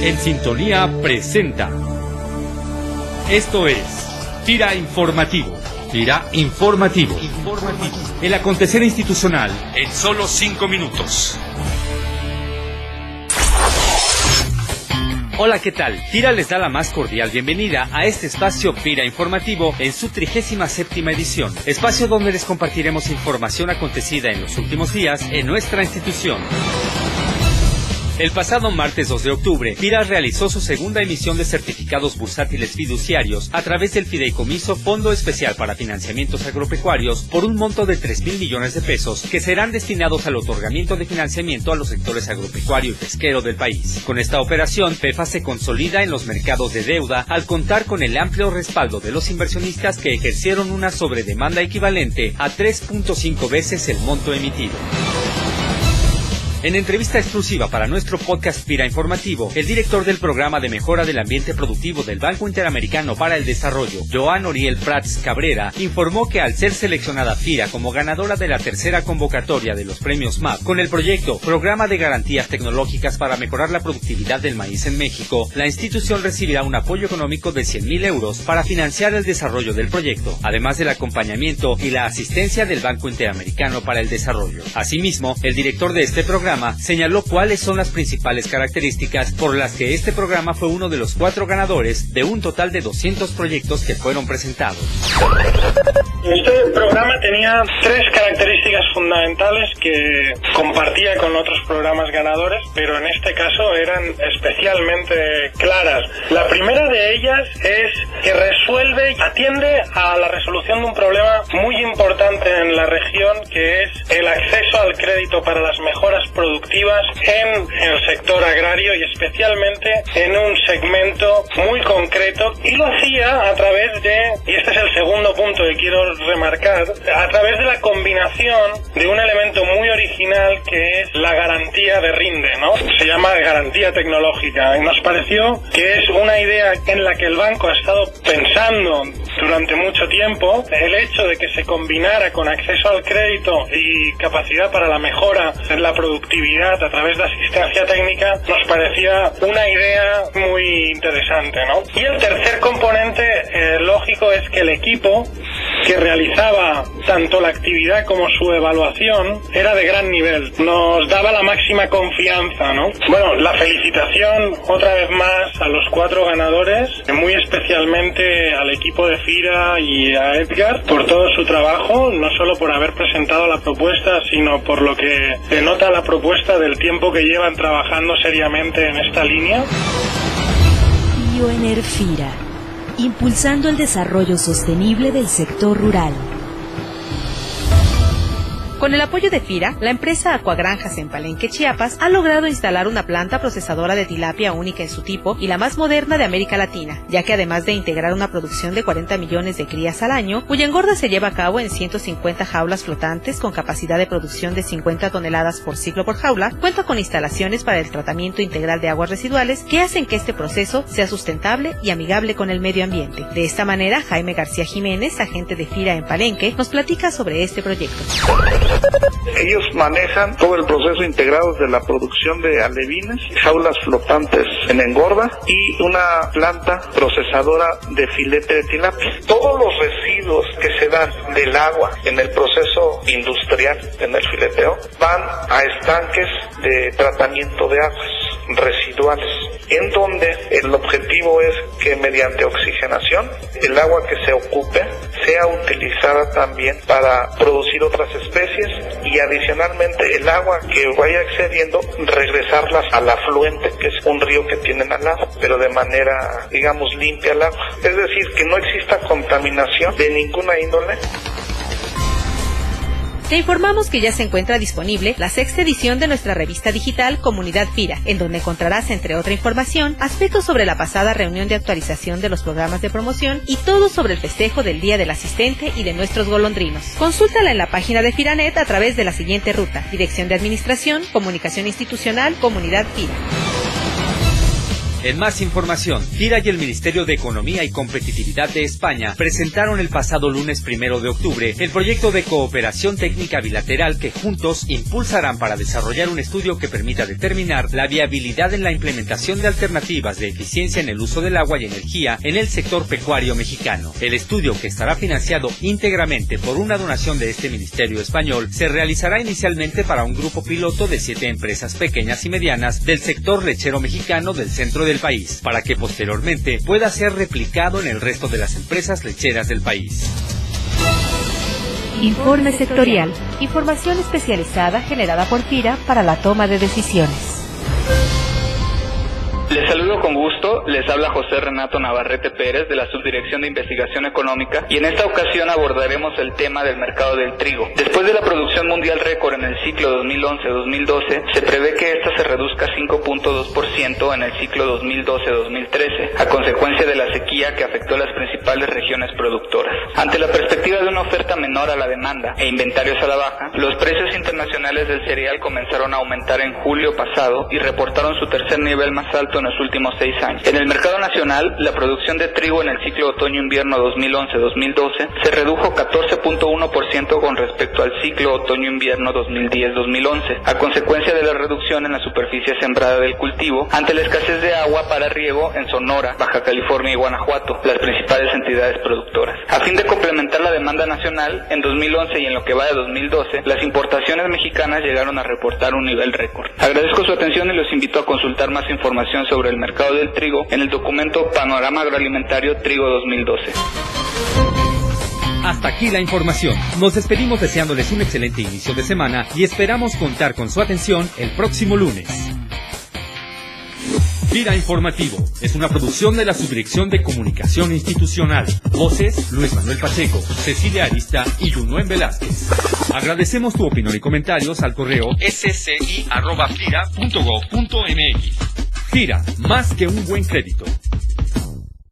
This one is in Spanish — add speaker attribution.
Speaker 1: En Sintonía presenta. Esto es Tira Informativo. Tira Informativo. Informativo. El acontecer institucional en solo cinco minutos. Hola, ¿qué tal? Tira les da la más cordial bienvenida a este espacio Pira Informativo en su trigésima séptima edición, espacio donde les compartiremos información acontecida en los últimos días en nuestra institución. El pasado martes 2 de octubre, Pira realizó su segunda emisión de certificados bursátiles fiduciarios a través del fideicomiso Fondo Especial para Financiamientos Agropecuarios por un monto de 3 mil millones de pesos que serán destinados al otorgamiento de financiamiento a los sectores agropecuario y pesquero del país. Con esta operación, PEFA se consolida en los mercados de deuda al contar con el amplio respaldo de los inversionistas que ejercieron una sobredemanda equivalente a 3.5 veces el monto emitido. En entrevista exclusiva para nuestro podcast Pira Informativo, el director del programa de mejora del ambiente productivo del Banco Interamericano para el Desarrollo, Joan Oriel Prats Cabrera, informó que al ser seleccionada FIRA como ganadora de la tercera convocatoria de los premios MAP con el proyecto Programa de Garantías Tecnológicas para Mejorar la Productividad del Maíz en México, la institución recibirá un apoyo económico de 100.000 euros para financiar el desarrollo del proyecto, además del acompañamiento y la asistencia del Banco Interamericano para el Desarrollo. Asimismo, el director de este programa señaló cuáles son las principales características por las que este programa fue uno de los cuatro ganadores de un total de 200 proyectos que fueron presentados.
Speaker 2: Este programa tenía tres características fundamentales que compartía con otros programas ganadores, pero en este caso eran especialmente claras. La primera de ellas es que resuelve, atiende a la resolución de un problema muy importante en la región, que es el acceso al crédito para las mejoras productivas en el sector agrario y especialmente en un segmento muy concreto y lo hacía a través de, y este es el segundo punto que quiero remarcar, a través de la combinación de un elemento muy original que es la garantía de rinde, ¿no? Se llama garantía tecnológica y nos pareció que es una idea en la que el banco ha estado pensando durante mucho tiempo, el hecho de que se combinara con acceso al crédito y capacidad para la mejora en la productividad a través de asistencia técnica nos parecía una idea muy interesante, ¿no? Y el tercer componente eh, lógico es que el equipo que realizaba tanto la actividad como su evaluación era de gran nivel. Nos daba la máxima confianza, ¿no? Bueno, la felicitación otra vez más a los cuatro ganadores, muy especialmente al equipo de FIRA y a Edgar por todo su trabajo, no solo por haber presentado la propuesta, sino por lo que denota la propuesta del tiempo que llevan trabajando seriamente en esta línea.
Speaker 3: FIRA impulsando el desarrollo sostenible del sector rural. Con el apoyo de FIRA, la empresa Acuagranjas en Palenque, Chiapas, ha logrado instalar una planta procesadora de tilapia única en su tipo y la más moderna de América Latina, ya que además de integrar una producción de 40 millones de crías al año, cuya engorda se lleva a cabo en 150 jaulas flotantes con capacidad de producción de 50 toneladas por ciclo por jaula, cuenta con instalaciones para el tratamiento integral de aguas residuales que hacen que este proceso sea sustentable y amigable con el medio ambiente. De esta manera, Jaime García Jiménez, agente de FIRA en Palenque, nos platica sobre este proyecto.
Speaker 4: Ellos manejan todo el proceso integrado de la producción de alevines, jaulas flotantes en engorda y una planta procesadora de filete de tilapia. Todos los residuos que se dan del agua en el proceso industrial, en el fileteo, van a estanques de tratamiento de aguas residuales, en donde el objetivo es que mediante oxigenación el agua que se ocupe sea utilizada también para producir otras especies y adicionalmente el agua que vaya excediendo regresarlas al afluente, que es un río que tienen al lado, pero de manera, digamos, limpia el agua. Es decir, que no exista contaminación de ninguna índole
Speaker 3: te informamos que ya se encuentra disponible la sexta edición de nuestra revista digital Comunidad FIRA, en donde encontrarás, entre otra información, aspectos sobre la pasada reunión de actualización de los programas de promoción y todo sobre el festejo del Día del Asistente y de nuestros golondrinos. Consúltala en la página de Firanet a través de la siguiente ruta: Dirección de Administración, Comunicación Institucional, Comunidad FIRA.
Speaker 1: En más información, FIRA y el Ministerio de Economía y Competitividad de España presentaron el pasado lunes primero de octubre el proyecto de cooperación técnica bilateral que juntos impulsarán para desarrollar un estudio que permita determinar la viabilidad en la implementación de alternativas de eficiencia en el uso del agua y energía en el sector pecuario mexicano. El estudio, que estará financiado íntegramente por una donación de este Ministerio español, se realizará inicialmente para un grupo piloto de siete empresas pequeñas y medianas del sector lechero mexicano del centro del país, para que posteriormente pueda ser replicado en el resto de las empresas lecheras del país.
Speaker 3: Informe sectorial. Información especializada generada por FIRA para la toma de decisiones.
Speaker 5: Les saludo con gusto, les habla José Renato Navarrete Pérez de la Subdirección de Investigación Económica y en esta ocasión abordaremos el tema del mercado del trigo. Después de la producción mundial récord en el ciclo 2011-2012, se prevé que esta se reduzca 5.2% en el ciclo 2012-2013, a consecuencia de la sequía que afectó las principales regiones productoras. Ante la perspectiva de una oferta menor a la demanda e inventarios a la baja, los precios internacionales del cereal comenzaron a aumentar en julio pasado y reportaron su tercer nivel más alto en los últimos seis años. En el mercado nacional, la producción de trigo en el ciclo otoño-invierno 2011-2012 se redujo 14.1% con respecto al ciclo otoño-invierno 2010-2011, a consecuencia de la reducción en la superficie sembrada del cultivo ante la escasez de agua para riego en Sonora, Baja California y Guanajuato, las principales entidades productoras. A fin de complementar la demanda nacional, en 2011 y en lo que va de 2012, las importaciones mexicanas llegaron a reportar un nivel récord. Agradezco su atención y los invito a consultar más información sobre el mercado del trigo en el documento Panorama Agroalimentario Trigo 2012.
Speaker 1: Hasta aquí la información. Nos despedimos deseándoles un excelente inicio de semana y esperamos contar con su atención el próximo lunes. Vira Informativo es una producción de la Subdirección de Comunicación Institucional. Voces Luis Manuel Pacheco, Cecilia Arista y Junuen Velázquez. Agradecemos tu opinión y comentarios al correo sci.fira.gov.mx. Gira, más que un buen crédito.